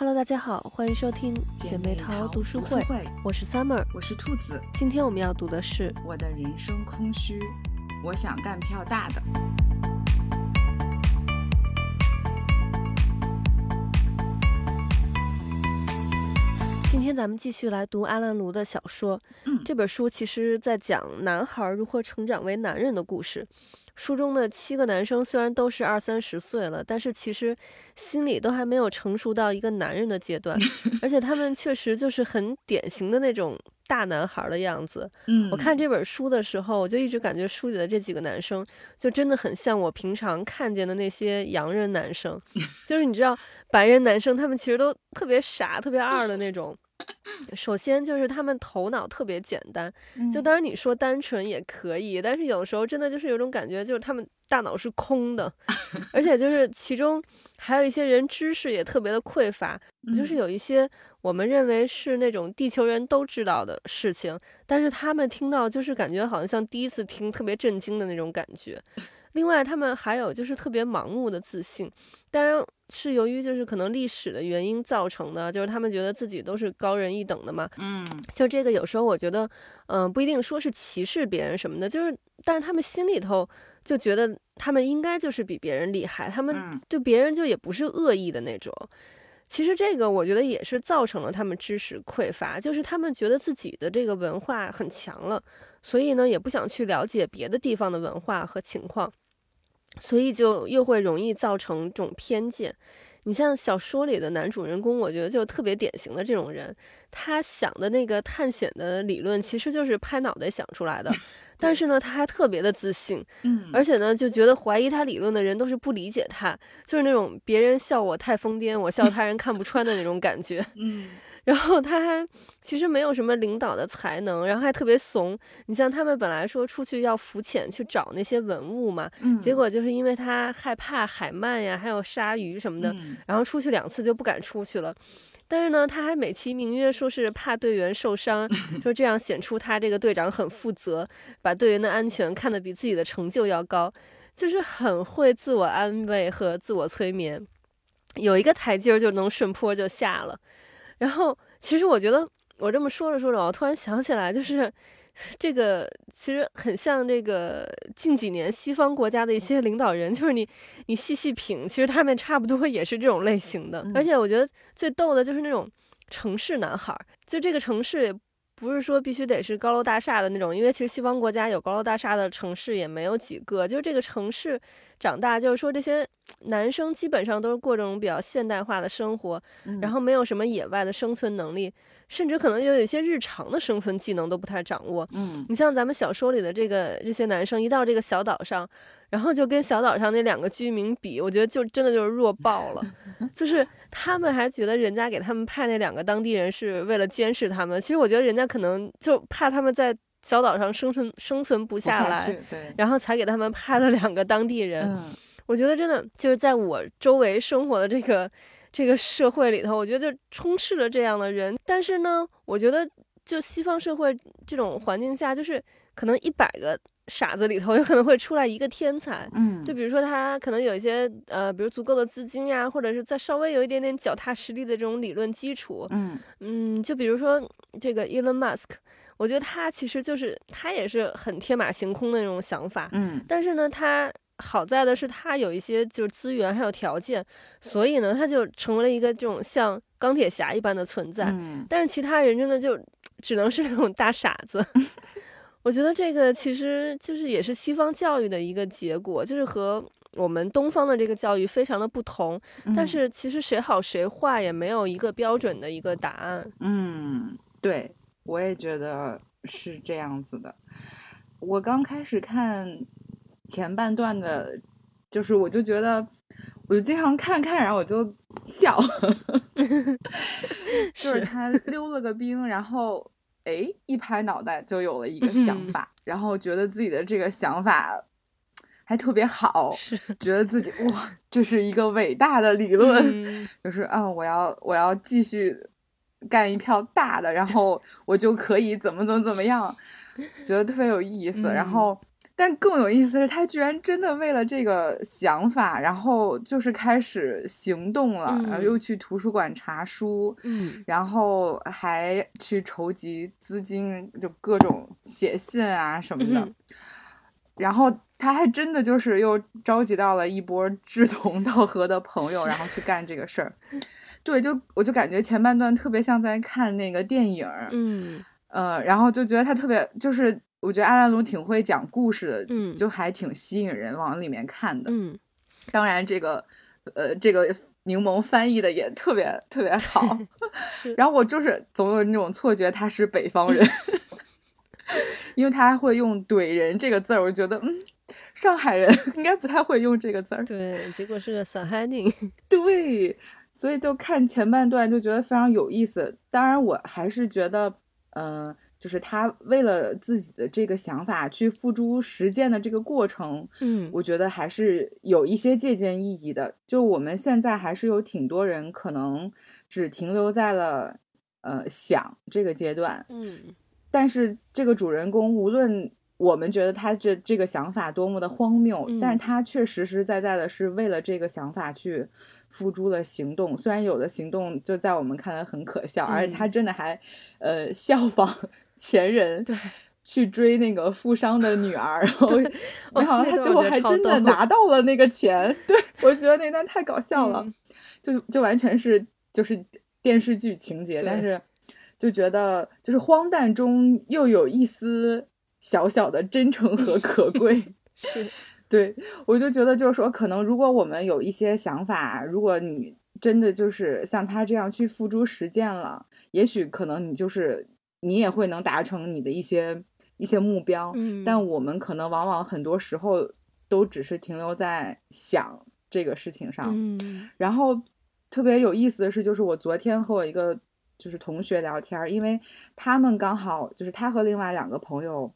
Hello，大家好，欢迎收听姐妹淘读书会，我是 Summer，我是兔子。今天我们要读的是《我的人生空虚》，我想干票大的。今天咱们继续来读阿兰·卢的小说。嗯，这本书其实在讲男孩如何成长为男人的故事。书中的七个男生虽然都是二三十岁了，但是其实心里都还没有成熟到一个男人的阶段，而且他们确实就是很典型的那种大男孩的样子。嗯，我看这本书的时候，我就一直感觉书里的这几个男生就真的很像我平常看见的那些洋人男生，就是你知道白人男生他们其实都特别傻、特别二的那种。首先就是他们头脑特别简单，就当然你说单纯也可以，但是有时候真的就是有种感觉，就是他们大脑是空的，而且就是其中还有一些人知识也特别的匮乏，就是有一些我们认为是那种地球人都知道的事情，但是他们听到就是感觉好像像第一次听，特别震惊的那种感觉。另外，他们还有就是特别盲目的自信，当然是由于就是可能历史的原因造成的，就是他们觉得自己都是高人一等的嘛。嗯，就这个有时候我觉得，嗯，不一定说是歧视别人什么的，就是但是他们心里头就觉得他们应该就是比别人厉害，他们对别人就也不是恶意的那种。其实这个我觉得也是造成了他们知识匮乏，就是他们觉得自己的这个文化很强了，所以呢也不想去了解别的地方的文化和情况。所以就又会容易造成这种偏见。你像小说里的男主人公，我觉得就特别典型的这种人。他想的那个探险的理论，其实就是拍脑袋想出来的。但是呢，他还特别的自信，嗯，而且呢，就觉得怀疑他理论的人都是不理解他，就是那种别人笑我太疯癫，我笑他人看不穿的那种感觉，嗯。然后他还其实没有什么领导的才能，然后还特别怂。你像他们本来说出去要浮潜去找那些文物嘛，结果就是因为他害怕海鳗呀，还有鲨鱼什么的，然后出去两次就不敢出去了。但是呢，他还美其名曰说是怕队员受伤，说这样显出他这个队长很负责，把队员的安全看得比自己的成就要高，就是很会自我安慰和自我催眠，有一个台阶就能顺坡就下了。然后，其实我觉得我这么说着说着，我突然想起来，就是这个其实很像这个近几年西方国家的一些领导人，就是你你细细品，其实他们差不多也是这种类型的。而且我觉得最逗的就是那种城市男孩，就这个城市也不是说必须得是高楼大厦的那种，因为其实西方国家有高楼大厦的城市也没有几个，就是这个城市长大，就是说这些。男生基本上都是过这种比较现代化的生活，然后没有什么野外的生存能力，甚至可能就有一些日常的生存技能都不太掌握。嗯，你像咱们小说里的这个这些男生，一到这个小岛上，然后就跟小岛上那两个居民比，我觉得就真的就是弱爆了。就是他们还觉得人家给他们派那两个当地人是为了监视他们，其实我觉得人家可能就怕他们在小岛上生存生存不下来，对，然后才给他们派了两个当地人。我觉得真的就是在我周围生活的这个这个社会里头，我觉得就充斥着这样的人。但是呢，我觉得就西方社会这种环境下，就是可能一百个傻子里头，有可能会出来一个天才。嗯，就比如说他可能有一些呃，比如足够的资金呀，或者是再稍微有一点点脚踏实地的这种理论基础。嗯嗯，就比如说这个 Elon Musk，我觉得他其实就是他也是很天马行空的那种想法。嗯，但是呢，他。好在的是，他有一些就是资源还有条件，所以呢，他就成为了一个这种像钢铁侠一般的存在。但是其他人真的就只能是那种大傻子。我觉得这个其实就是也是西方教育的一个结果，就是和我们东方的这个教育非常的不同。但是其实谁好谁坏也没有一个标准的一个答案。嗯，对，我也觉得是这样子的。我刚开始看。前半段的，就是我就觉得，我就经常看看，然后我就笑，就是他溜了个冰，然后哎一拍脑袋就有了一个想法，然后觉得自己的这个想法还特别好，觉得自己哇这是一个伟大的理论，就是啊我要我要继续干一票大的，然后我就可以怎么怎么怎么样，觉得特别有意思，然后。但更有意思的是，他居然真的为了这个想法，然后就是开始行动了，然后又去图书馆查书，嗯，然后还去筹集资金，就各种写信啊什么的。然后他还真的就是又召集到了一波志同道合的朋友，然后去干这个事儿。对，就我就感觉前半段特别像在看那个电影，嗯，呃，然后就觉得他特别就是。我觉得阿兰卢挺会讲故事的，嗯，就还挺吸引人往里面看的，嗯，当然这个，呃，这个柠檬翻译的也特别特别好，然后我就是总有那种错觉他是北方人，因为他会用怼人这个字儿，我觉得嗯，上海人 应该不太会用这个字儿，对，结果。是个小海人，对，所以就看前半段就觉得非常有意思，当然我还是觉得，嗯。就是他为了自己的这个想法去付诸实践的这个过程，嗯，我觉得还是有一些借鉴意义的。就我们现在还是有挺多人可能只停留在了呃想这个阶段，嗯，但是这个主人公无论我们觉得他这这个想法多么的荒谬，但是他却实实在在的是为了这个想法去付诸了行动。虽然有的行动就在我们看来很可笑，而且他真的还呃效仿。前人对去追那个富商的女儿，然后 没想到他最后还真的拿到了那个钱。对我觉得那段太搞笑了，就就完全是就是电视剧情节，但是就觉得就是荒诞中又有一丝小小的真诚和可贵。是，对我就觉得就是说，可能如果我们有一些想法，如果你真的就是像他这样去付诸实践了，也许可能你就是。你也会能达成你的一些一些目标，嗯，但我们可能往往很多时候都只是停留在想这个事情上，嗯，然后特别有意思的是，就是我昨天和我一个就是同学聊天，因为他们刚好就是他和另外两个朋友，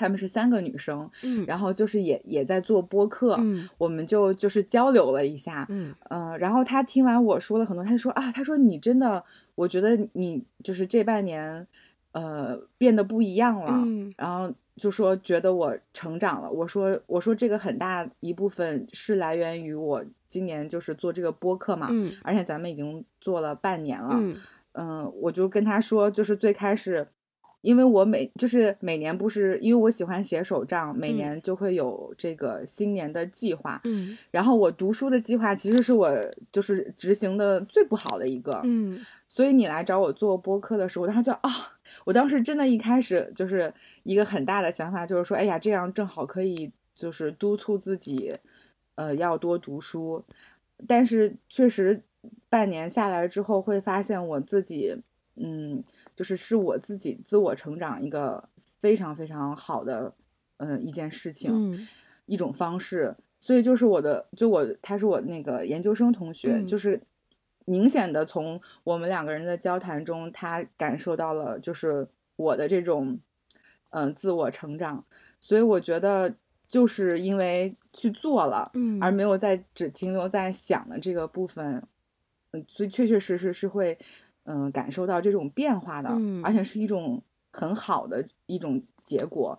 他们是三个女生，嗯，然后就是也也在做播客，嗯，我们就就是交流了一下，嗯嗯，然后她听完我说了很多，她就说啊，她说你真的。我觉得你就是这半年，呃，变得不一样了。嗯，然后就说觉得我成长了。我说我说这个很大一部分是来源于我今年就是做这个播客嘛。嗯，而且咱们已经做了半年了。嗯，嗯，我就跟他说，就是最开始。因为我每就是每年不是因为我喜欢写手账，每年就会有这个新年的计划。嗯，然后我读书的计划其实是我就是执行的最不好的一个。嗯，所以你来找我做播客的时候，我当时就啊，我当时真的一开始就是一个很大的想法，就是说，哎呀，这样正好可以就是督促自己，呃，要多读书。但是确实半年下来之后，会发现我自己，嗯。就是是我自己自我成长一个非常非常好的，嗯，一件事情，一种方式。所以就是我的，就我他是我那个研究生同学，就是明显的从我们两个人的交谈中，他感受到了就是我的这种，嗯，自我成长。所以我觉得就是因为去做了，嗯，而没有在只停留在想的这个部分，嗯，所以确确实实是会。嗯，感受到这种变化的，而且是一种很好的一种结果，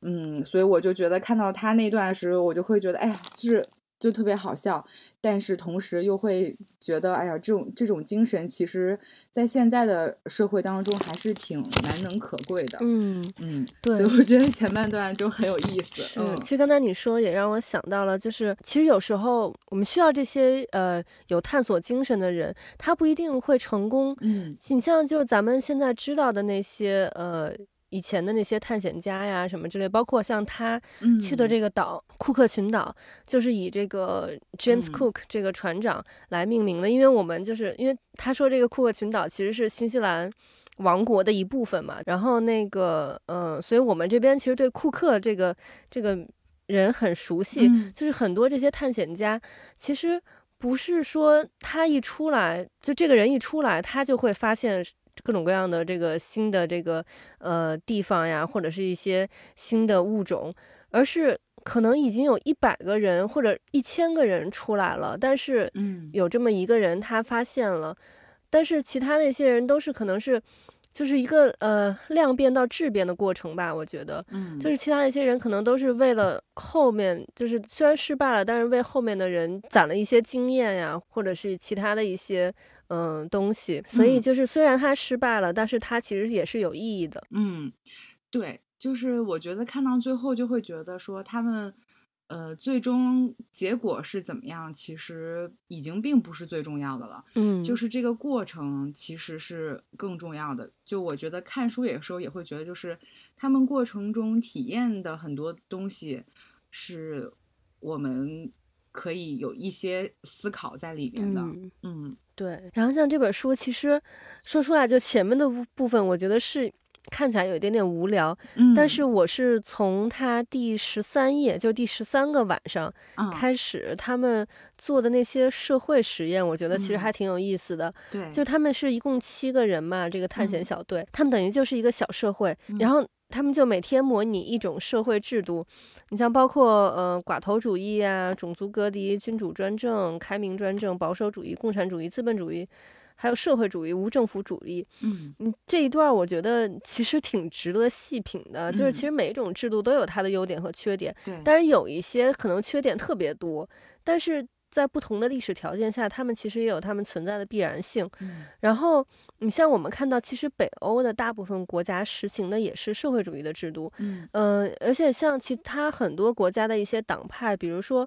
嗯，所以我就觉得看到他那段时候，我就会觉得，哎呀，是。就特别好笑，但是同时又会觉得，哎呀，这种这种精神，其实，在现在的社会当中还是挺难能可贵的。嗯嗯，对，所以我觉得前半段就很有意思。嗯，其实刚才你说也让我想到了，就是其实有时候我们需要这些呃有探索精神的人，他不一定会成功。嗯，你像就是咱们现在知道的那些呃。以前的那些探险家呀，什么之类，包括像他去的这个岛库克群岛，就是以这个 James Cook 这个船长来命名的。因为我们就是因为他说这个库克群岛其实是新西兰王国的一部分嘛，然后那个嗯，所以我们这边其实对库克这个这个人很熟悉，就是很多这些探险家其实不是说他一出来就这个人一出来他就会发现。各种各样的这个新的这个呃地方呀，或者是一些新的物种，而是可能已经有一百个人或者一千个人出来了，但是嗯，有这么一个人他发现了，但是其他那些人都是可能是就是一个呃量变到质变的过程吧，我觉得，嗯，就是其他一些人可能都是为了后面，就是虽然失败了，但是为后面的人攒了一些经验呀，或者是其他的一些嗯东西，所以就是虽然他失败了，但是他其实也是有意义的。嗯，对，就是我觉得看到最后就会觉得说他们。呃，最终结果是怎么样？其实已经并不是最重要的了。嗯，就是这个过程其实是更重要的。就我觉得看书有时候也会觉得，就是他们过程中体验的很多东西，是我们可以有一些思考在里面的。嗯，对。然后像这本书，其实说出来就前面的部分，我觉得是。看起来有一点点无聊，但是我是从他第十三页，就第十三个晚上开始，他们做的那些社会实验，我觉得其实还挺有意思的。对，就他们是一共七个人嘛，这个探险小队，他们等于就是一个小社会，然后他们就每天模拟一种社会制度，你像包括呃寡头主义啊、种族隔离、君主专政、开明专政、保守主义、共产主义、资本主义。还有社会主义、无政府主义，嗯嗯，这一段我觉得其实挺值得细品的。就是其实每一种制度都有它的优点和缺点，对。但是有一些可能缺点特别多，但是在不同的历史条件下，他们其实也有他们存在的必然性。然后你像我们看到，其实北欧的大部分国家实行的也是社会主义的制度，嗯，呃，而且像其他很多国家的一些党派，比如说。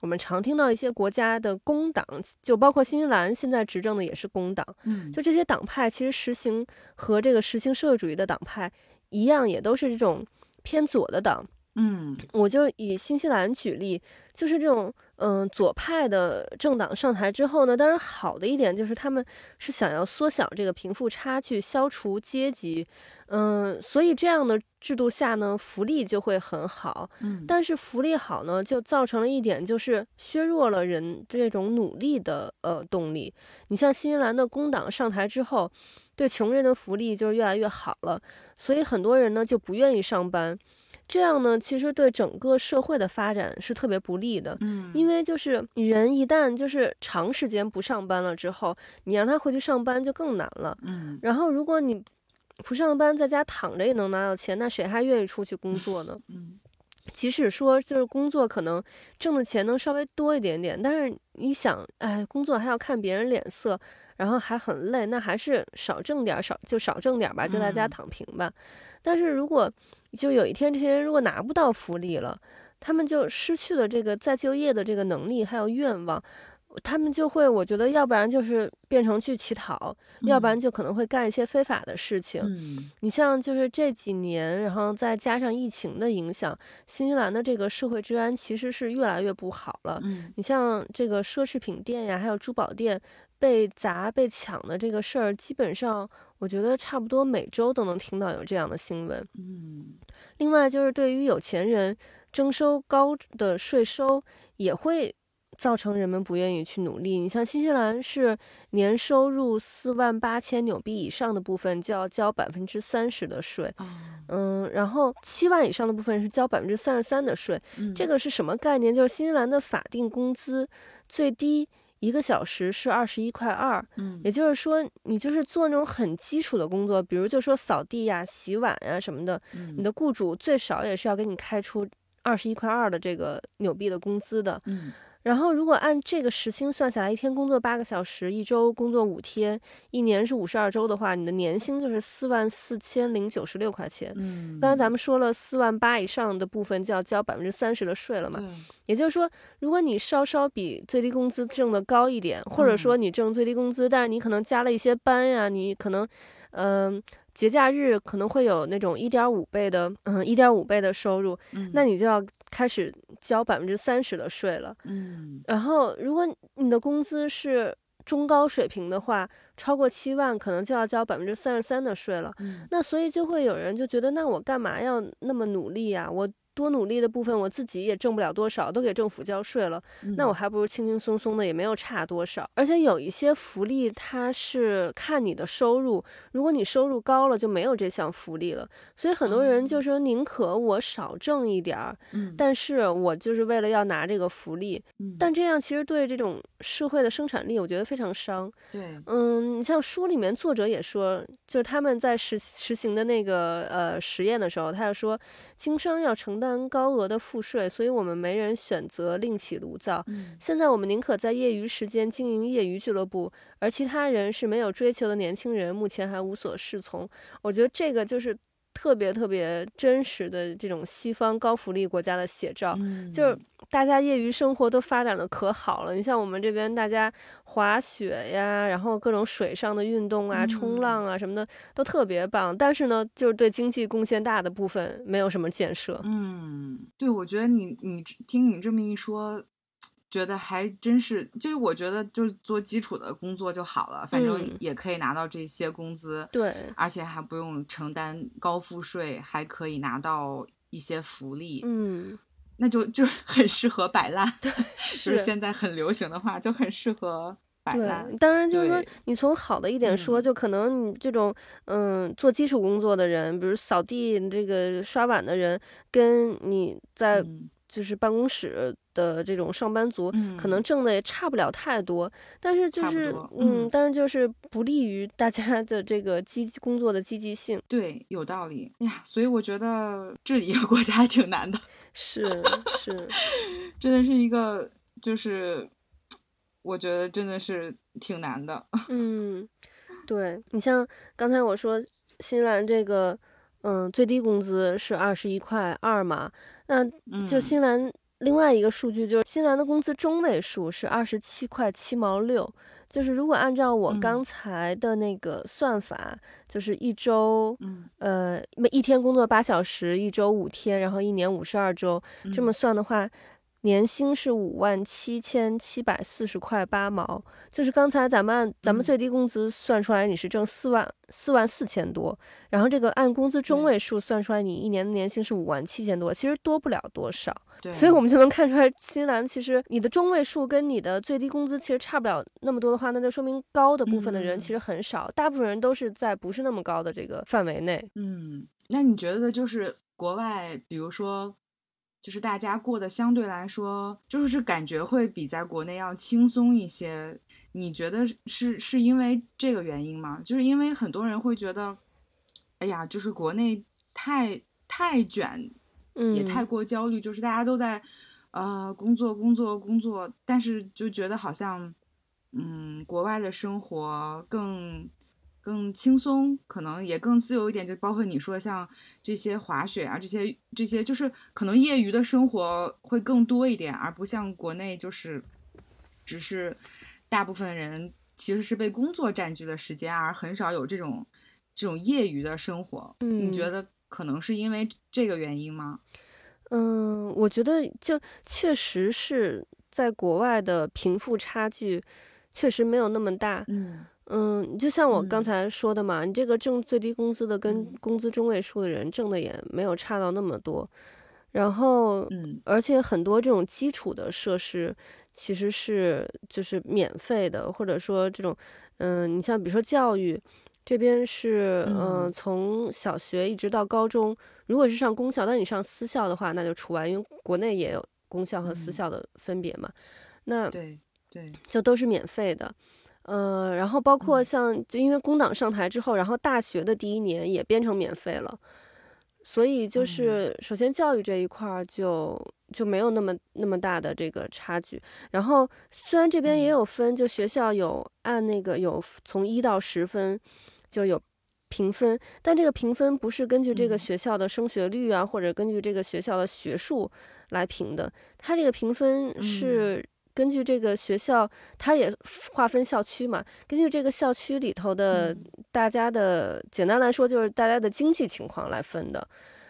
我们常听到一些国家的工党，就包括新西兰现在执政的也是工党，嗯，就这些党派其实实行和这个实行社会主义的党派一样，也都是这种偏左的党。嗯，我就以新西兰举例，就是这种嗯左派的政党上台之后呢，当然好的一点就是他们是想要缩小这个贫富差距，消除阶级，嗯，所以这样的制度下呢，福利就会很好。嗯，但是福利好呢，就造成了一点，就是削弱了人这种努力的呃动力。你像新西兰的工党上台之后，对穷人的福利就是越来越好了，所以很多人呢就不愿意上班。这样呢，其实对整个社会的发展是特别不利的。嗯，因为就是人一旦就是长时间不上班了之后，你让他回去上班就更难了。嗯，然后如果你不上班，在家躺着也能拿到钱，那谁还愿意出去工作呢？嗯，即使说就是工作可能挣的钱能稍微多一点点，但是你想，哎，工作还要看别人脸色，然后还很累，那还是少挣点，少就少挣点吧，就在家躺平吧。但是如果就有一天，这些人如果拿不到福利了，他们就失去了这个再就业的这个能力，还有愿望，他们就会，我觉得，要不然就是变成去乞讨，要不然就可能会干一些非法的事情。你像就是这几年，然后再加上疫情的影响，新西兰的这个社会治安其实是越来越不好了。你像这个奢侈品店呀，还有珠宝店被砸、被抢的这个事儿，基本上。我觉得差不多每周都能听到有这样的新闻。嗯，另外就是对于有钱人征收高的税收，也会造成人们不愿意去努力。你像新西兰是年收入四万八千纽币以上的部分就要交百分之三十的税，嗯，然后七万以上的部分是交百分之三十三的税。这个是什么概念？就是新西兰的法定工资最低。一个小时是二十一块二，嗯，也就是说，你就是做那种很基础的工作，比如就说扫地呀、洗碗呀什么的，你的雇主最少也是要给你开出二十一块二的这个纽币的工资的，嗯。然后，如果按这个时薪算下来，一天工作八个小时，一周工作五天，一年是五十二周的话，你的年薪就是四万四千零九十六块钱。嗯，刚才咱们说了，四万八以上的部分就要交百分之三十的税了嘛。也就是说，如果你稍稍比最低工资挣的高一点，或者说你挣最低工资，但是你可能加了一些班呀，你可能，嗯，节假日可能会有那种一点五倍的，嗯，一点五倍的收入，那你就要。开始交百分之三十的税了，嗯，然后如果你的工资是中高水平的话，超过七万，可能就要交百分之三十三的税了。那所以就会有人就觉得，那我干嘛要那么努力呀？我多努力的部分，我自己也挣不了多少，都给政府交税了，那我还不如轻轻松松的，也没有差多少。而且有一些福利，它是看你的收入，如果你收入高了，就没有这项福利了。所以很多人就说，宁可我少挣一点儿，但是我就是为了要拿这个福利。但这样其实对这种社会的生产力，我觉得非常伤。对，嗯，你像书里面作者也说，就是他们在实实行的那个呃实验的时候，他就说，经商要承担高额的赋税，所以我们没人选择另起炉灶。现在我们宁可在业余时间经营业余俱乐部，而其他人是没有追求的年轻人，目前还无所适从。我觉得这个就是特别特别真实的这种西方高福利国家的写照，就是。大家业余生活都发展的可好了，你像我们这边，大家滑雪呀，然后各种水上的运动啊，冲浪啊什么的都特别棒。但是呢，就是对经济贡献大的部分没有什么建设。嗯，对，我觉得你你听你这么一说，觉得还真是，就是我觉得就做基础的工作就好了，反正也可以拿到这些工资，对，而且还不用承担高赋税，还可以拿到一些福利。嗯。那就就 很适合摆烂，对，是现在很流行的话，就很适合摆烂。当然，就是说你从好的一点说，就可能你这种嗯做基础工作的人，比如扫地、这个刷碗的人，跟你在就是办公室的这种上班族，可能挣的也差不了太多。但是就是嗯，但是就是不利于大家的这个积工作的积极性。对，有道理。哎呀，所以我觉得治理一个国家还挺难的。是是，真的是一个，就是我觉得真的是挺难的。嗯，对你像刚才我说新西兰这个，嗯，最低工资是二十一块二嘛，那就新西兰另外一个数据就是新西兰的工资中位数是二十七块七毛六。就是如果按照我刚才的那个算法，就是一周，呃，每一天工作八小时，一周五天，然后一年五十二周，这么算的话。年薪是五万七千七百四十块八毛，就是刚才咱们按咱们最低工资算出来，你是挣四万四万四千多，然后这个按工资中位数算出来，你一年的年薪是五万七千多，其实多不了多少。对，所以我们就能看出来，新西兰其实你的中位数跟你的最低工资其实差不了那么多的话，那就说明高的部分的人其实很少，大部分人都是在不是那么高的这个范围内。嗯，那你觉得就是国外，比如说？就是大家过得相对来说，就是感觉会比在国内要轻松一些。你觉得是是因为这个原因吗？就是因为很多人会觉得，哎呀，就是国内太太卷，也太过焦虑，就是大家都在呃工作工作工作，但是就觉得好像，嗯，国外的生活更。更轻松，可能也更自由一点，就包括你说像这些滑雪啊，这些这些，就是可能业余的生活会更多一点，而不像国内就是，只是大部分人其实是被工作占据了时间，而很少有这种这种业余的生活。嗯，你觉得可能是因为这个原因吗？嗯，我觉得就确实是在国外的贫富差距确实没有那么大。嗯。嗯，就像我刚才说的嘛，你这个挣最低工资的跟工资中位数的人挣的也没有差到那么多，然后，嗯，而且很多这种基础的设施其实是就是免费的，或者说这种，嗯，你像比如说教育这边是，嗯，从小学一直到高中，如果是上公校，但你上私校的话那就除外，因为国内也有公校和私校的分别嘛，那对对，就都是免费的。呃，然后包括像，就因为工党上台之后，然后大学的第一年也变成免费了，所以就是首先教育这一块儿就就没有那么那么大的这个差距。然后虽然这边也有分，就学校有按那个有从一到十分就有评分，但这个评分不是根据这个学校的升学率啊，或者根据这个学校的学术来评的，它这个评分是。根据这个学校，它也划分校区嘛。根据这个校区里头的大家的，简单来说就是大家的经济情况来分的。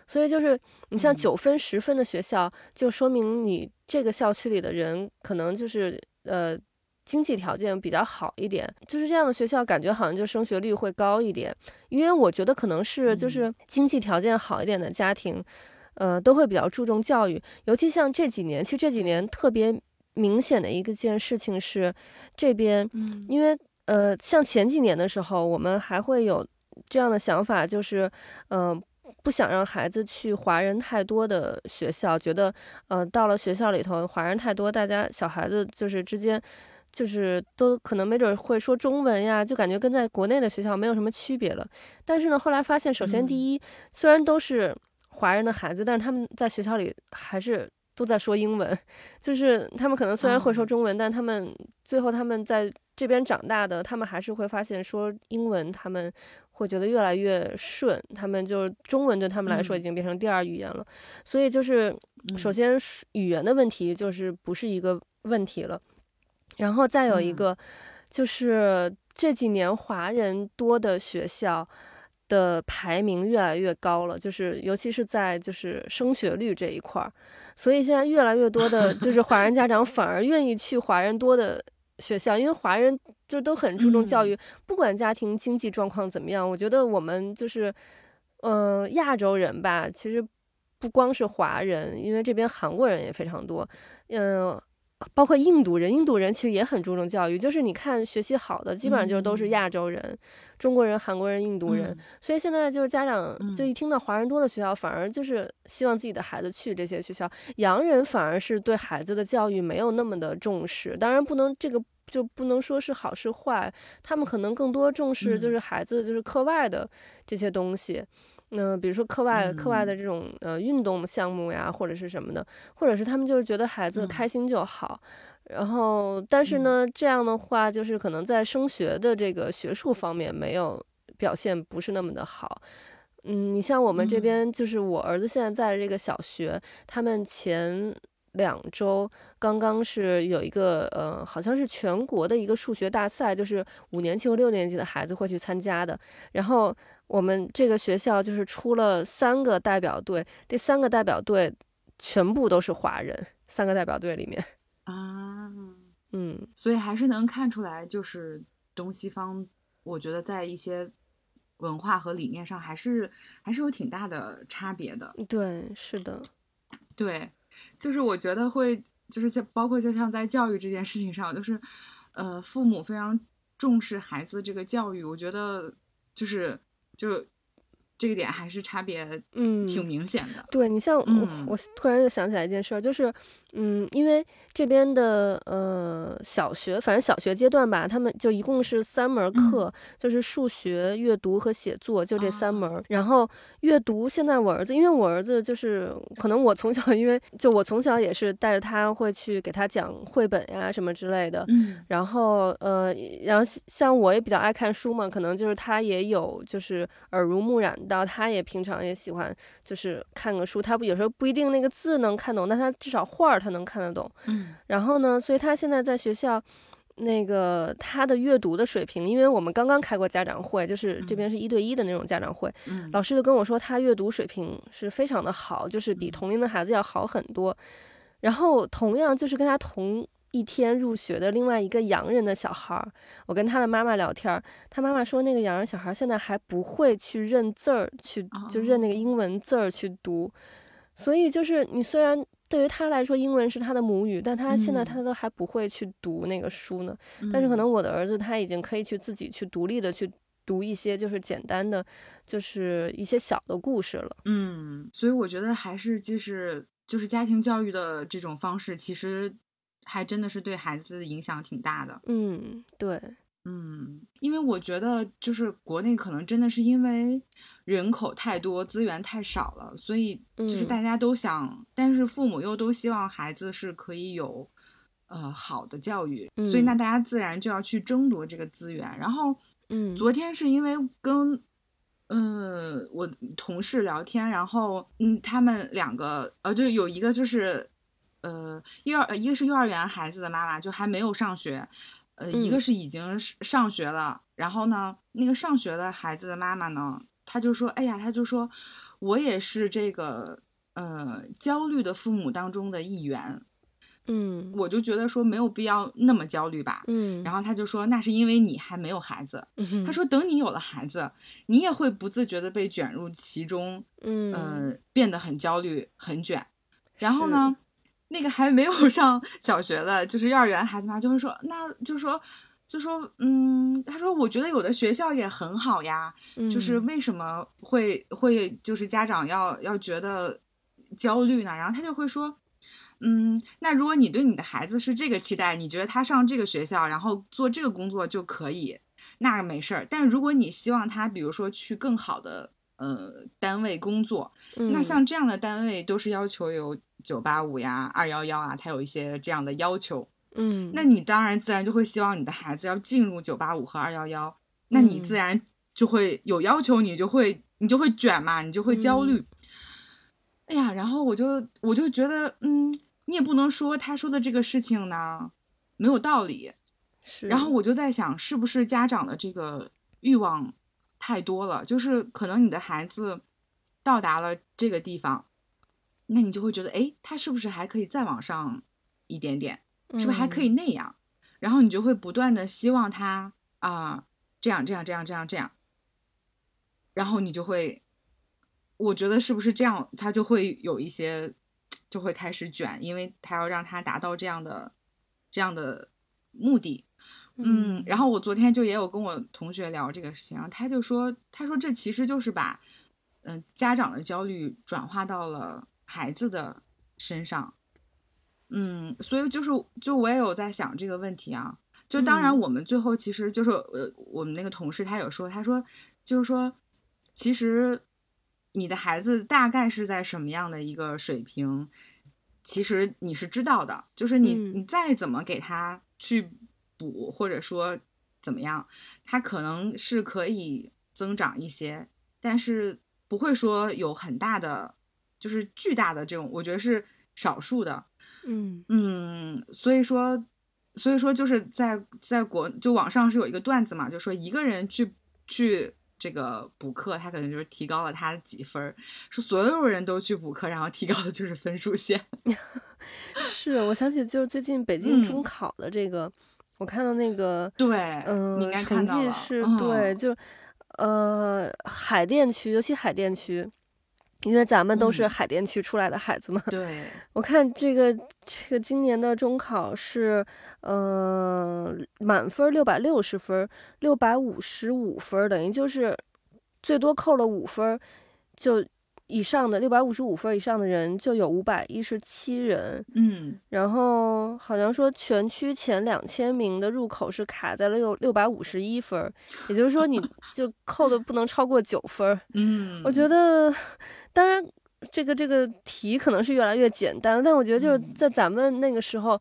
所以就是你像九分、十分的学校，就说明你这个校区里的人可能就是呃经济条件比较好一点。就是这样的学校，感觉好像就升学率会高一点。因为我觉得可能是就是经济条件好一点的家庭。呃，都会比较注重教育。尤其像这几年，其实这几年特别明显的一个件事情是，这边，因为呃，像前几年的时候，我们还会有这样的想法，就是，嗯。不想让孩子去华人太多的学校，觉得，呃，到了学校里头华人太多，大家小孩子就是之间，就是都可能没准会说中文呀，就感觉跟在国内的学校没有什么区别了。但是呢，后来发现，首先第一，虽然都是华人的孩子，但是他们在学校里还是都在说英文，就是他们可能虽然会说中文，但他们最后他们在这边长大的，他们还是会发现说英文，他们。会觉得越来越顺，他们就是中文对他们来说已经变成第二语言了，所以就是首先语言的问题就是不是一个问题了，然后再有一个就是这几年华人多的学校的排名越来越高了，就是尤其是在就是升学率这一块儿，所以现在越来越多的就 是华人家长反而愿意去华人多的。学校，因为华人就都很注重教育，不管家庭经济状况怎么样，我觉得我们就是，嗯，亚洲人吧，其实不光是华人，因为这边韩国人也非常多，嗯。包括印度人，印度人其实也很注重教育。就是你看学习好的，基本上就是都是亚洲人，中国人、韩国人、印度人。所以现在就是家长就一听到华人多的学校，反而就是希望自己的孩子去这些学校。洋人反而是对孩子的教育没有那么的重视。当然不能这个就不能说是好是坏，他们可能更多重视就是孩子就是课外的这些东西。那比如说课外课外的这种呃运动项目呀，或者是什么的，或者是他们就是觉得孩子开心就好，然后但是呢，这样的话就是可能在升学的这个学术方面没有表现不是那么的好。嗯，你像我们这边就是我儿子现在在这个小学，他们前两周刚刚是有一个呃好像是全国的一个数学大赛，就是五年级和六年级的孩子会去参加的，然后。我们这个学校就是出了三个代表队，这三个代表队全部都是华人。三个代表队里面啊，嗯，所以还是能看出来，就是东西方，我觉得在一些文化和理念上，还是还是有挺大的差别的。对，是的，对，就是我觉得会，就是像包括就像在教育这件事情上，就是呃，父母非常重视孩子这个教育，我觉得就是。就这个点还是差别，嗯，挺明显的。对你像我，我突然又想起来一件事，就是。嗯，因为这边的呃小学，反正小学阶段吧，他们就一共是三门课，就是数学、阅读和写作，就这三门。然后阅读，现在我儿子，因为我儿子就是可能我从小，因为就我从小也是带着他会去给他讲绘本呀什么之类的。嗯。然后呃，然后像我也比较爱看书嘛，可能就是他也有就是耳濡目染到，他也平常也喜欢就是看个书，他不有时候不一定那个字能看懂，但他至少画儿。他能看得懂，嗯，然后呢，所以他现在在学校，那个他的阅读的水平，因为我们刚刚开过家长会，就是这边是一对一的那种家长会，嗯，老师就跟我说他阅读水平是非常的好，就是比同龄的孩子要好很多。然后同样就是跟他同一天入学的另外一个洋人的小孩儿，我跟他的妈妈聊天，他妈妈说那个洋人小孩现在还不会去认字儿，去就认那个英文字儿去读，所以就是你虽然。对于他来说，英文是他的母语，但他现在他都还不会去读那个书呢。但是可能我的儿子他已经可以去自己去独立的去读一些就是简单的，就是一些小的故事了。嗯，所以我觉得还是就是就是家庭教育的这种方式，其实还真的是对孩子的影响挺大的。嗯，对。嗯，因为我觉得就是国内可能真的是因为人口太多，资源太少了，所以就是大家都想，但是父母又都希望孩子是可以有呃好的教育，所以那大家自然就要去争夺这个资源。然后，嗯，昨天是因为跟嗯我同事聊天，然后嗯他们两个呃就有一个就是呃幼儿一个是幼儿园孩子的妈妈，就还没有上学。呃，一个是已经上学了，然后呢，那个上学的孩子的妈妈呢，她就说：“哎呀，她就说，我也是这个呃焦虑的父母当中的一员。”嗯，我就觉得说没有必要那么焦虑吧。嗯，然后他就说那是因为你还没有孩子。他说等你有了孩子，你也会不自觉的被卷入其中，嗯，变得很焦虑、很卷。然后呢，那个还没有 上小学的，就是幼儿园孩子嘛，就会说，那就说。就说，嗯，他说，我觉得有的学校也很好呀，就是为什么会会就是家长要要觉得焦虑呢？然后他就会说，嗯，那如果你对你的孩子是这个期待，你觉得他上这个学校，然后做这个工作就可以，那没事儿。但如果你希望他，比如说去更好的呃单位工作，那像这样的单位都是要求有九八五呀、二幺幺啊，他有一些这样的要求。嗯，那你当然自然就会希望你的孩子要进入九八五和二幺幺，那你自然就会有要求，你就会你就会卷嘛，你就会焦虑。哎呀，然后我就我就觉得，嗯，你也不能说他说的这个事情呢没有道理。是。然后我就在想，是不是家长的这个欲望太多了？就是可能你的孩子到达了这个地方，那你就会觉得，哎，他是不是还可以再往上一点点？是不是还可以那样？然后你就会不断的希望他啊，这样这样这样这样这样。然后你就会，我觉得是不是这样，他就会有一些，就会开始卷，因为他要让他达到这样的这样的目的。嗯，然后我昨天就也有跟我同学聊这个事情，然后他就说，他说这其实就是把嗯家长的焦虑转化到了孩子的身上。嗯，所以就是，就我也有在想这个问题啊。就当然，我们最后其实就是，呃，我们那个同事他有说，他说，就是说，其实你的孩子大概是在什么样的一个水平，其实你是知道的。就是你你再怎么给他去补，或者说怎么样，他可能是可以增长一些，但是不会说有很大的，就是巨大的这种，我觉得是少数的。嗯嗯，所以说，所以说就是在在国就网上是有一个段子嘛，就说一个人去去这个补课，他可能就是提高了他几分儿，说所有人都去补课，然后提高的就是分数线。是我想起就是最近北京中考的这个，我看到那个对，嗯，应该看到了，是对，就呃海淀区，尤其海淀区。因为咱们都是海淀区出来的孩子嘛，对，我看这个这个今年的中考是，嗯，满分六百六十分，六百五十五分，等于就是最多扣了五分，就以上的六百五十五分以上的人就有五百一十七人，嗯，然后好像说全区前两千名的入口是卡在了六六百五十一分，也就是说你 就扣的不能超过九分，嗯，我觉得。当然，这个这个题可能是越来越简单，但我觉得就是在咱们那个时候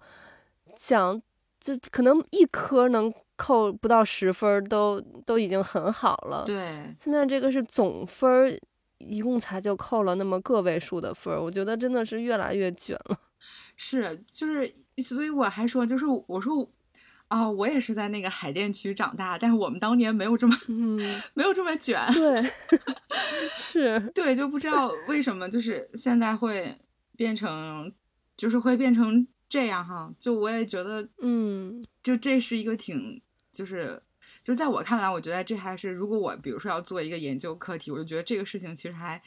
讲，就可能一科能扣不到十分，都都已经很好了。对，现在这个是总分，一共才就扣了那么个位数的分，我觉得真的是越来越卷了。是，就是，所以我还说，就是我说。啊，我也是在那个海淀区长大，但是我们当年没有这么，没有这么卷。对，是，对，就不知道为什么，就是现在会变成，就是会变成这样哈。就我也觉得，嗯，就这是一个挺，就是，就在我看来，我觉得这还是，如果我比如说要做一个研究课题，我就觉得这个事情其实还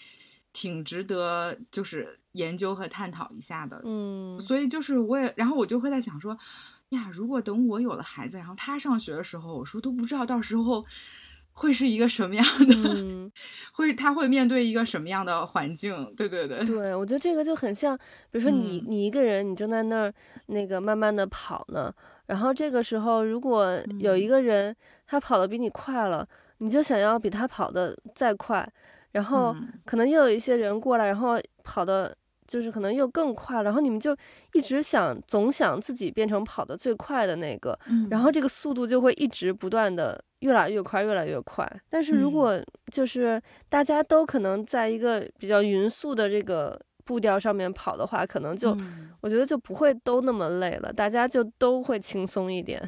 挺值得，就是研究和探讨一下的。嗯，所以就是我也，然后我就会在想说。呀，如果等我有了孩子，然后他上学的时候，我说都不知道到时候会是一个什么样的，会他会面对一个什么样的环境？对对对，对我觉得这个就很像，比如说你你一个人，你正在那儿那个慢慢的跑呢，然后这个时候如果有一个人他跑的比你快了，你就想要比他跑的再快，然后可能又有一些人过来，然后跑的。就是可能又更快，然后你们就一直想，总想自己变成跑的最快的那个，然后这个速度就会一直不断的越来越快，越来越快。但是如果就是大家都可能在一个比较匀速的这个步调上面跑的话，可能就我觉得就不会都那么累了，大家就都会轻松一点。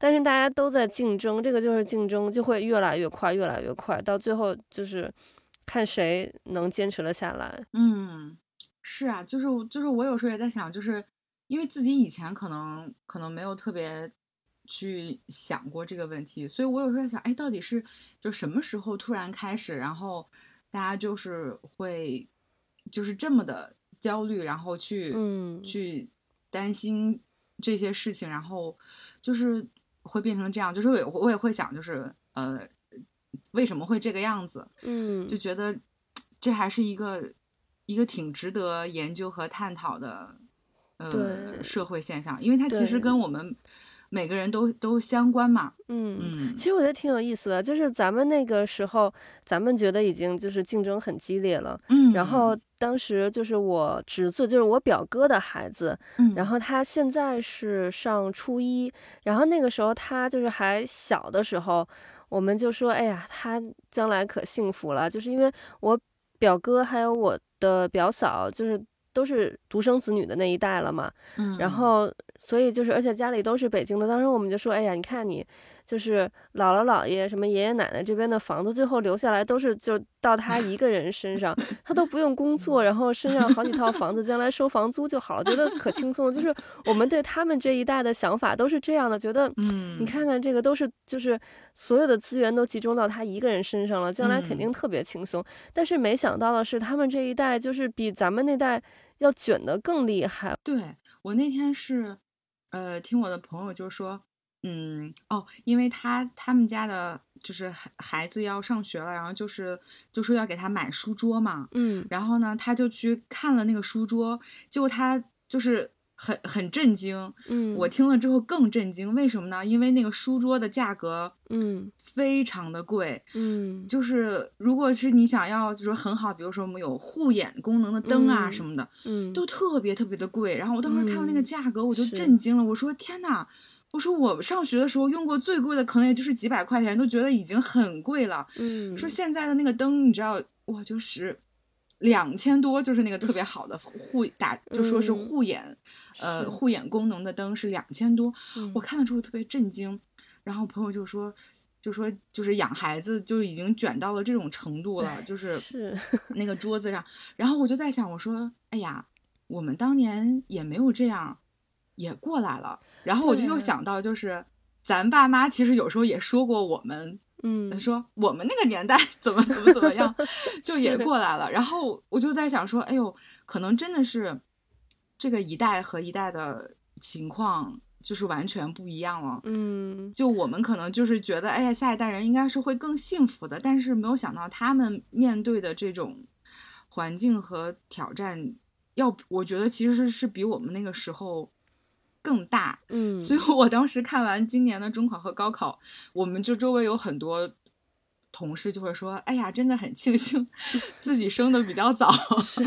但是大家都在竞争，这个就是竞争，就会越来越快，越来越快，到最后就是看谁能坚持了下来。嗯。是啊，就是就是我有时候也在想，就是因为自己以前可能可能没有特别去想过这个问题，所以我有时候在想，哎，到底是就什么时候突然开始，然后大家就是会就是这么的焦虑，然后去嗯去担心这些事情，然后就是会变成这样，就是我我也会想，就是呃为什么会这个样子？嗯，就觉得这还是一个一个挺值得研究和探讨的。呃，社会现象，因为它其实跟我们每个人都都相关嘛。嗯嗯，其实我觉得挺有意思的，就是咱们那个时候，咱们觉得已经就是竞争很激烈了。嗯，然后当时就是我侄子，就是我表哥的孩子，嗯，然后他现在是上初一，然后那个时候他就是还小的时候，我们就说，哎呀，他将来可幸福了，就是因为我表哥还有我的表嫂，就是。都是独生子女的那一代了嘛，嗯，然后所以就是，而且家里都是北京的，当时我们就说，哎呀，你看你。就是姥姥姥爷什么爷爷奶奶这边的房子，最后留下来都是就到他一个人身上，他都不用工作，然后身上好几套房子，将来收房租就好了，觉得可轻松了。就是我们对他们这一代的想法都是这样的，觉得，嗯，你看看这个都是就是所有的资源都集中到他一个人身上了，将来肯定特别轻松。但是没想到的是，他们这一代就是比咱们那代要卷得更厉害。对我那天是，呃，听我的朋友就说。嗯哦，因为他他们家的就是孩孩子要上学了，然后就是就说要给他买书桌嘛，嗯，然后呢，他就去看了那个书桌，结果他就是很很震惊，嗯，我听了之后更震惊，为什么呢？因为那个书桌的价格，嗯，非常的贵，嗯，就是如果是你想要就是很好，比如说我们有护眼功能的灯啊什么的，嗯，都特别特别的贵。然后我当时看到那个价格，我就震惊了，我说天呐！我说我上学的时候用过最贵的，可能也就是几百块钱，都觉得已经很贵了。嗯，说现在的那个灯，你知道，哇，就是两千多，就是那个特别好的护打，就说是护眼，呃，护眼功能的灯是两千多。我看了之后特别震惊，然后朋友就说，就说就是养孩子就已经卷到了这种程度了，就是是 那个桌子上。然后我就在想，我说，哎呀，我们当年也没有这样。也过来了，然后我就又想到，就是咱爸妈其实有时候也说过我们，嗯，说我们那个年代 怎么怎么怎么样，就也过来了。然后我就在想说，哎呦，可能真的是这个一代和一代的情况就是完全不一样了。嗯，就我们可能就是觉得，哎呀，下一代人应该是会更幸福的，但是没有想到他们面对的这种环境和挑战，要我觉得其实是是比我们那个时候。更大，嗯，所以我当时看完今年的中考和高考，我们就周围有很多同事就会说：“哎呀，真的很庆幸 自己生的比较早。”是，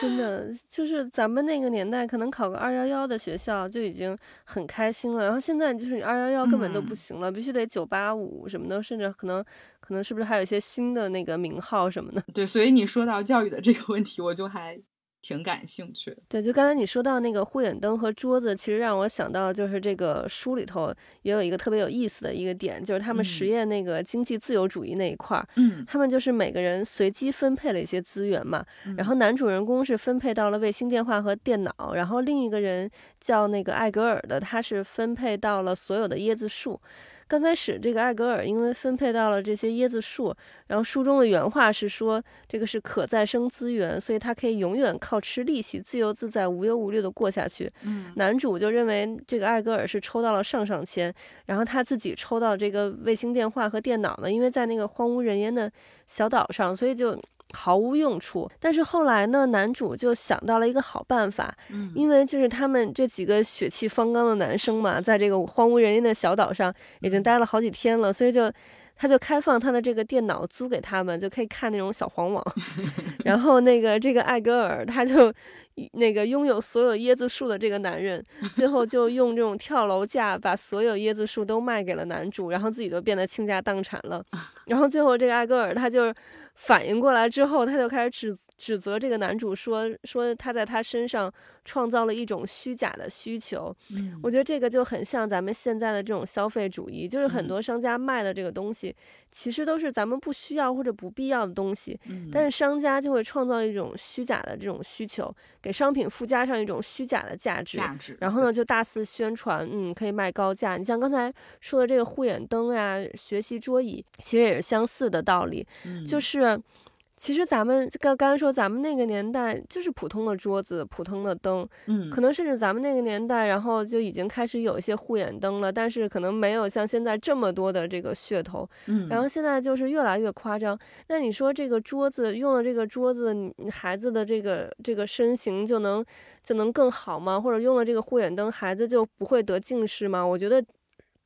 真的就是咱们那个年代，可能考个二幺幺的学校就已经很开心了，然后现在就是你二幺幺根本都不行了，必须得九八五什么的，甚至可能可能是不是还有一些新的那个名号什么的？对，所以你说到教育的这个问题，我就还。挺感兴趣的，对，就刚才你说到那个护眼灯和桌子，其实让我想到就是这个书里头也有一个特别有意思的一个点，就是他们实验那个经济自由主义那一块儿，嗯，他们就是每个人随机分配了一些资源嘛，然后男主人公是分配到了卫星电话和电脑，然后另一个人叫那个艾格尔的，他是分配到了所有的椰子树。刚开始，这个艾格尔因为分配到了这些椰子树，然后书中的原话是说，这个是可再生资源，所以他可以永远靠吃利息，自由自在、无忧无虑的过下去。嗯，男主就认为这个艾格尔是抽到了上上签，然后他自己抽到这个卫星电话和电脑呢，因为在那个荒无人烟的小岛上，所以就。毫无用处，但是后来呢，男主就想到了一个好办法，嗯，因为就是他们这几个血气方刚的男生嘛，在这个荒无人烟的小岛上已经待了好几天了，所以就他就开放他的这个电脑租给他们，就可以看那种小黄网，然后那个这个艾格尔他就。那个拥有所有椰子树的这个男人，最后就用这种跳楼价把所有椰子树都卖给了男主，然后自己就变得倾家荡产了。然后最后这个艾戈尔他就反应过来之后，他就开始指指责这个男主说说他在他身上创造了一种虚假的需求。我觉得这个就很像咱们现在的这种消费主义，就是很多商家卖的这个东西，其实都是咱们不需要或者不必要的东西，但是商家就会创造一种虚假的这种需求给。给商品附加上一种虚假的价值，价值，然后呢就大肆宣传，嗯，可以卖高价。你像刚才说的这个护眼灯呀、学习桌椅，其实也是相似的道理，就是。其实咱们刚刚才说，咱们那个年代就是普通的桌子、普通的灯，嗯，可能甚至咱们那个年代，然后就已经开始有一些护眼灯了，但是可能没有像现在这么多的这个噱头，嗯，然后现在就是越来越夸张。那你说这个桌子用了这个桌子，孩子的这个这个身形就能就能更好吗？或者用了这个护眼灯，孩子就不会得近视吗？我觉得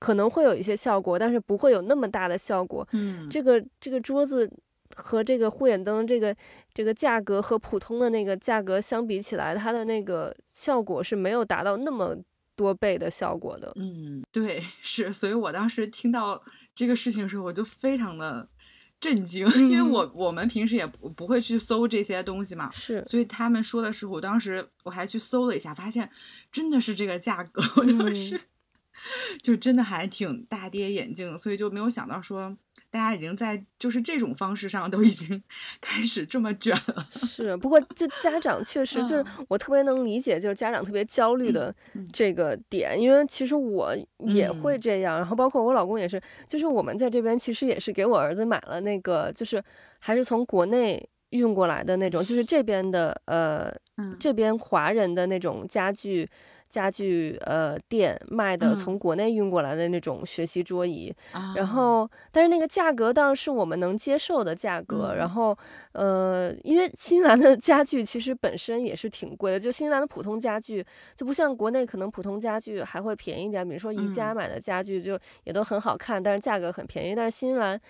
可能会有一些效果，但是不会有那么大的效果。嗯，这个这个桌子。和这个护眼灯这个这个价格和普通的那个价格相比起来，它的那个效果是没有达到那么多倍的效果的。嗯，对，是，所以我当时听到这个事情的时候，我就非常的震惊，因为我我们平时也不不会去搜这些东西嘛，是，所以他们说的时候，我当时我还去搜了一下，发现真的是这个价格，我当时就真的还挺大跌眼镜，所以就没有想到说。大家已经在就是这种方式上都已经 开始这么卷了。是，不过就家长确实就是我特别能理解，就是家长特别焦虑的这个点，因为其实我也会这样，然后包括我老公也是，就是我们在这边其实也是给我儿子买了那个，就是还是从国内运过来的那种，就是这边的呃，这边华人的那种家具。家具呃店卖的从国内运过来的那种学习桌椅，然后但是那个价格当然是我们能接受的价格。然后呃，因为新西兰的家具其实本身也是挺贵的，就新西兰的普通家具就不像国内可能普通家具还会便宜点，比如说宜家买的家具就也都很好看，但是价格很便宜。但是新西兰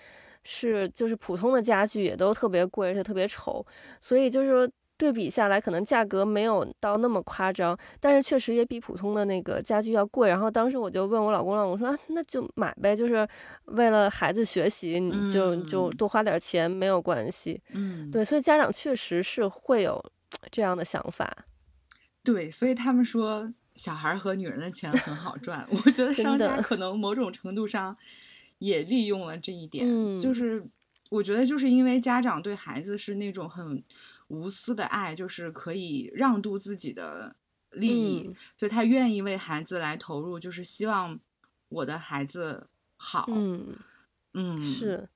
是就是普通的家具也都特别贵，而且特别丑，所以就是说。对比下来，可能价格没有到那么夸张，但是确实也比普通的那个家具要贵。然后当时我就问我老公了，我说啊，那就买呗，就是为了孩子学习，你就就多花点钱没有关系。嗯，对，所以家长确实是会有这样的想法。对，所以他们说小孩和女人的钱很好赚，我觉得商家可能某种程度上也利用了这一点。就是我觉得就是因为家长对孩子是那种很。无私的爱就是可以让渡自己的利益，所以他愿意为孩子来投入，就是希望我的孩子好。嗯嗯，是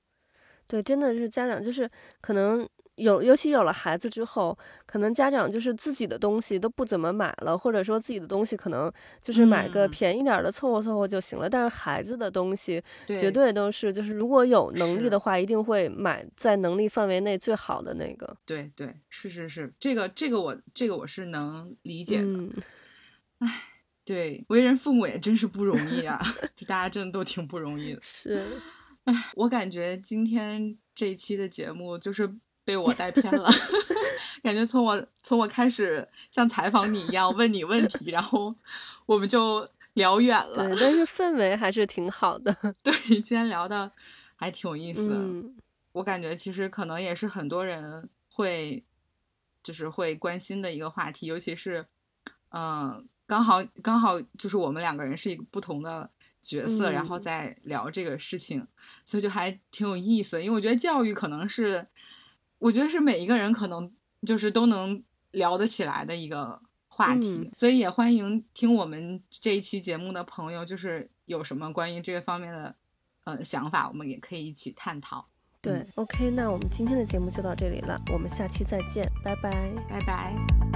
对，真的是家长就是可能。有，尤其有了孩子之后，可能家长就是自己的东西都不怎么买了，或者说自己的东西可能就是买个便宜点的凑合凑合就行了。但是孩子的东西绝对都是，就是如果有能力的话，一定会买在能力范围内最好的那个。对对，是是是，这个这个我这个我是能理解的。唉，对，为人父母也真是不容易啊，大家真的都挺不容易的。是，唉，我感觉今天这一期的节目就是。被我带偏了，感觉从我从我开始像采访你一样问你问题，然后我们就聊远了。对，但是氛围还是挺好的。对，今天聊的还挺有意思。嗯，我感觉其实可能也是很多人会就是会关心的一个话题，尤其是嗯，刚好刚好就是我们两个人是一个不同的角色，然后再聊这个事情，所以就还挺有意思。因为我觉得教育可能是。我觉得是每一个人可能就是都能聊得起来的一个话题，所以也欢迎听我们这一期节目的朋友，就是有什么关于这个方面的呃想法，我们也可以一起探讨。对，OK，那我们今天的节目就到这里了，我们下期再见，拜拜，拜拜。